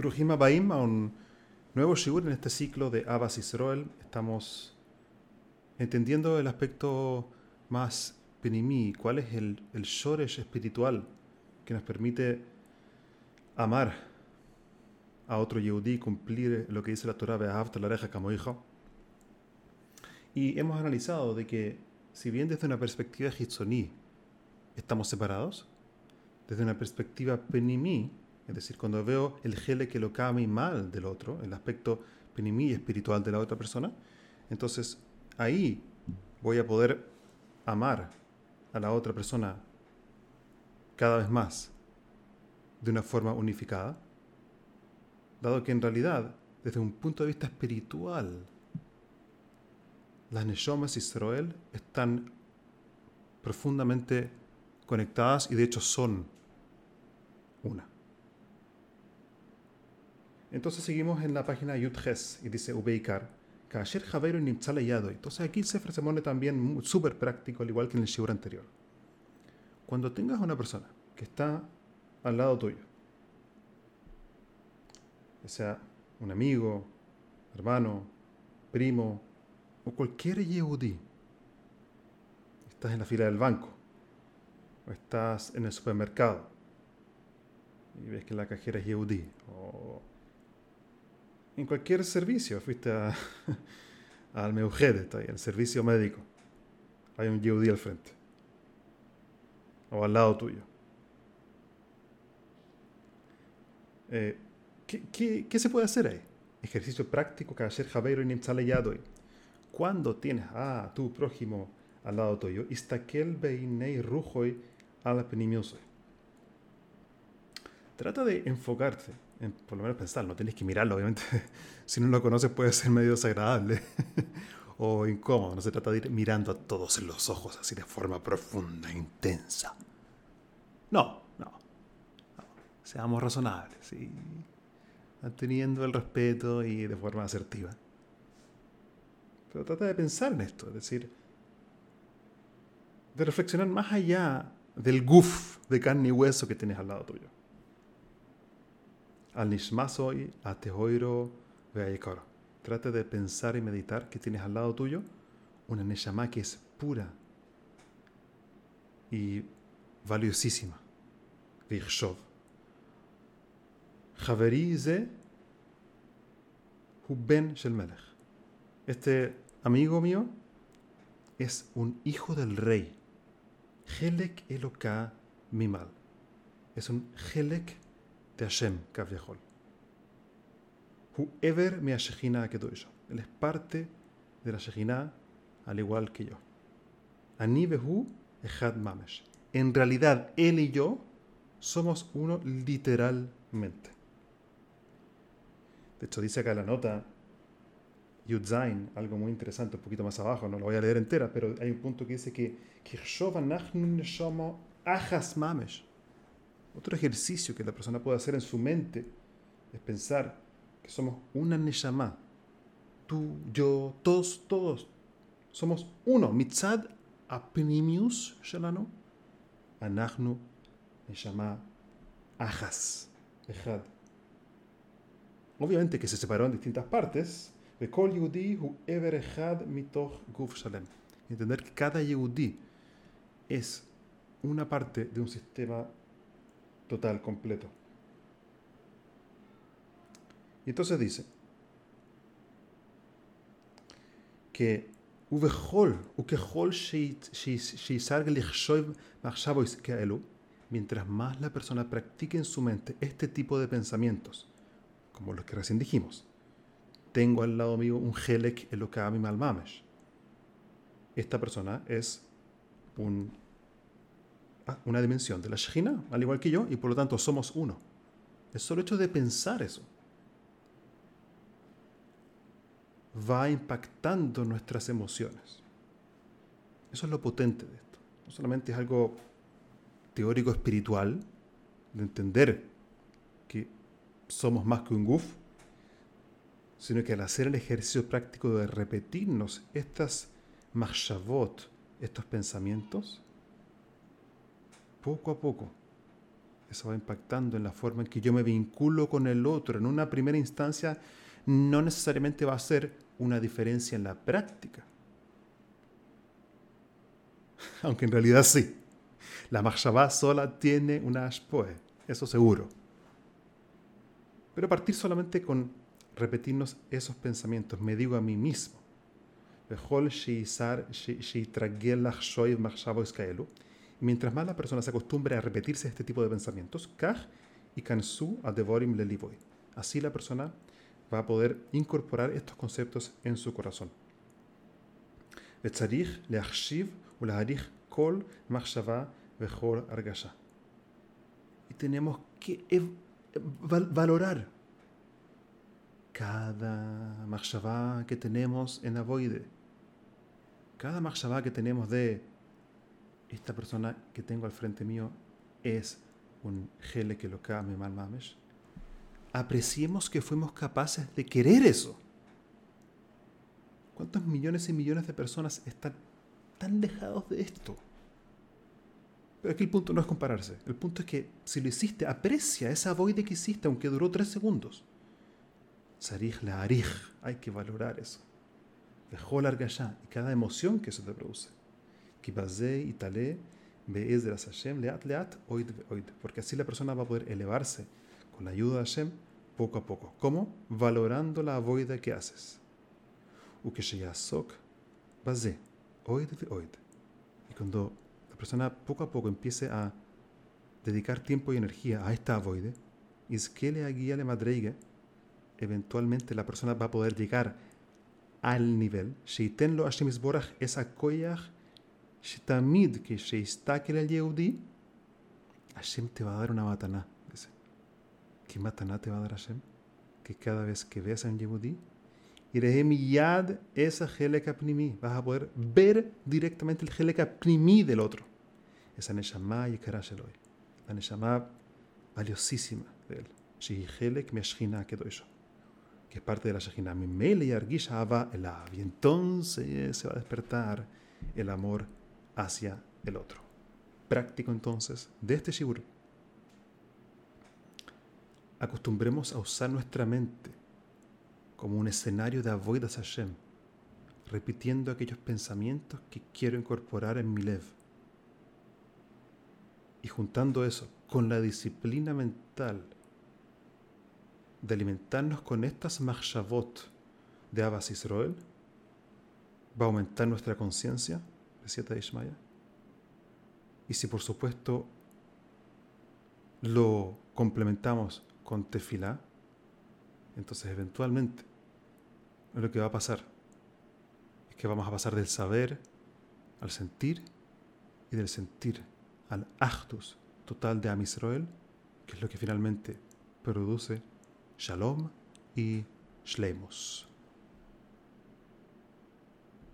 Brujima Baim a un nuevo shiur en este ciclo de Abbas Israel. Estamos entendiendo el aspecto más penimí, cuál es el, el shoresh espiritual que nos permite amar a otro yehudí, cumplir lo que dice la Torah, Be'ahavta la reja como hijo. Y hemos analizado de que, si bien desde una perspectiva hitzoní estamos separados, desde una perspectiva penimí, es decir, cuando veo el gele que lo cami mal del otro, el aspecto penimí espiritual de la otra persona, entonces ahí voy a poder amar a la otra persona cada vez más de una forma unificada, dado que en realidad, desde un punto de vista espiritual, las Neshomas Israel están profundamente conectadas y de hecho son una. Entonces seguimos en la página Yudges y dice Ubeikar, Kasher Javeiro Yado. Entonces aquí el Sefer se pone también súper práctico, al igual que en el Shiur anterior. Cuando tengas una persona que está al lado tuyo, ya sea un amigo, hermano, primo o cualquier Yehudi, estás en la fila del banco o estás en el supermercado y ves que la cajera es Yehudi o en cualquier servicio. Fuiste al Meugedet, el servicio médico. Hay un Yehudi al frente. O al lado tuyo. Eh, ¿qué, qué, se puede hacer ahí? Ejercicio práctico que hacer Javeiro y Nimtzale Yadoy. Cuando tienes a tu prójimo al lado tuyo, istakel beinei rujoy al. Trata de enfocarte por lo menos pensar, no tienes que mirarlo, obviamente. si no lo conoces puede ser medio desagradable o incómodo. No se trata de ir mirando a todos en los ojos así de forma profunda, intensa. No, no. Seamos razonables y manteniendo el respeto y de forma asertiva. Pero trata de pensar en esto, es decir, de reflexionar más allá del guf de carne y hueso que tienes al lado tuyo al nishmasoi, a tehoiro, veayekoro. Trata de pensar y meditar que tienes al lado tuyo una neshama que es pura y valiosísima. Virshov. Javeri ze ben shel melech. Este amigo mío es un hijo del rey. Helek eloka mimal. Es un Helek de Hashem Kaviahol. Whoever me Shejina Kedoisha. Él es parte de la Shejina al igual que yo. Anibehu Ejad Mamesh. En realidad, él y yo somos uno literalmente. De hecho, dice acá en la nota Yudzain, algo muy interesante, un poquito más abajo, no lo voy a leer entera, pero hay un punto que dice que Kirshova Nachnun Neshama Achas Mamesh. Otro ejercicio que la persona puede hacer en su mente es pensar que somos una Neshama. Tú, yo, todos, todos. Somos uno. Mitzad apnimius shalano. Anachnu Neshama Ajas. Echad. Obviamente que se separó en distintas partes. Entender que cada Yehudi es una parte de un sistema total, completo. Y entonces dice que mientras más la persona practique en su mente este tipo de pensamientos, como los que recién dijimos, tengo al lado mío un Helek Elokami Malmamesh. Esta persona es un una dimensión de la Shekhinah, al igual que yo, y por lo tanto somos uno. El solo hecho de pensar eso va impactando nuestras emociones. Eso es lo potente de esto. No solamente es algo teórico espiritual, de entender que somos más que un guf, sino que al hacer el ejercicio práctico de repetirnos estas machshavot, estos pensamientos, poco a poco eso va impactando en la forma en que yo me vinculo con el otro. En una primera instancia, no necesariamente va a ser una diferencia en la práctica. Aunque en realidad sí. La Mahshabah sola tiene una ashpoe, eso seguro. Pero partir solamente con repetirnos esos pensamientos, me digo a mí mismo. Mientras más la persona se acostumbre a repetirse este tipo de pensamientos, y kansu devorim Así la persona va a poder incorporar estos conceptos en su corazón. Y tenemos que valorar cada machshavá que tenemos en Avoide, cada machshavá que tenemos de esta persona que tengo al frente mío es un gele que lo came mal mames, apreciemos que fuimos capaces de querer eso. ¿Cuántos millones y millones de personas están tan lejados de esto? Pero aquí el punto no es compararse. El punto es que si lo hiciste, aprecia esa voide que hiciste, aunque duró tres segundos. Sarij la arij. Hay que valorar eso. Dejó larga ya. Y cada emoción que eso te produce. Y tale leat leat oid oid. Porque así la persona va a poder elevarse con la ayuda de Hashem poco a poco. ¿Cómo? Valorando la voida que haces. Y cuando persona poco a poco empiece a dedicar tiempo y energía a esta avoide, es que le guía le madreiga, eventualmente la persona va a poder llegar al nivel, sheitenlo Hashem Isborach esa koyach, shetamid que sheistakel el Yehudi, Hashem te va a dar una mataná, dice. ¿Qué mataná te va a dar Hashem? Que cada vez que veas a un Yehudi, yad esa Heleka Pnimi. Vas a poder ver directamente el Heleka Pnimi del otro esa Neshama y hoy. La Neshama valiosísima de él. Shihelek Meshchina que yo. Que es parte de la Shechina. Mi mele y argisha el Y entonces se va a despertar el amor hacia el otro. Práctico entonces de este Shibur. Acostumbremos a usar nuestra mente como un escenario de avoidas Hashem, repitiendo aquellos pensamientos que quiero incorporar en mi lev y juntando eso con la disciplina mental de alimentarnos con estas machshavot de Abbas Israel, va a aumentar nuestra conciencia, decía Ishmael. Y si por supuesto lo complementamos con tefilá, entonces eventualmente lo que va a pasar es que vamos a pasar del saber al sentir y del sentir al actus total de Amisroel, que es lo que finalmente produce Shalom y Shlemus.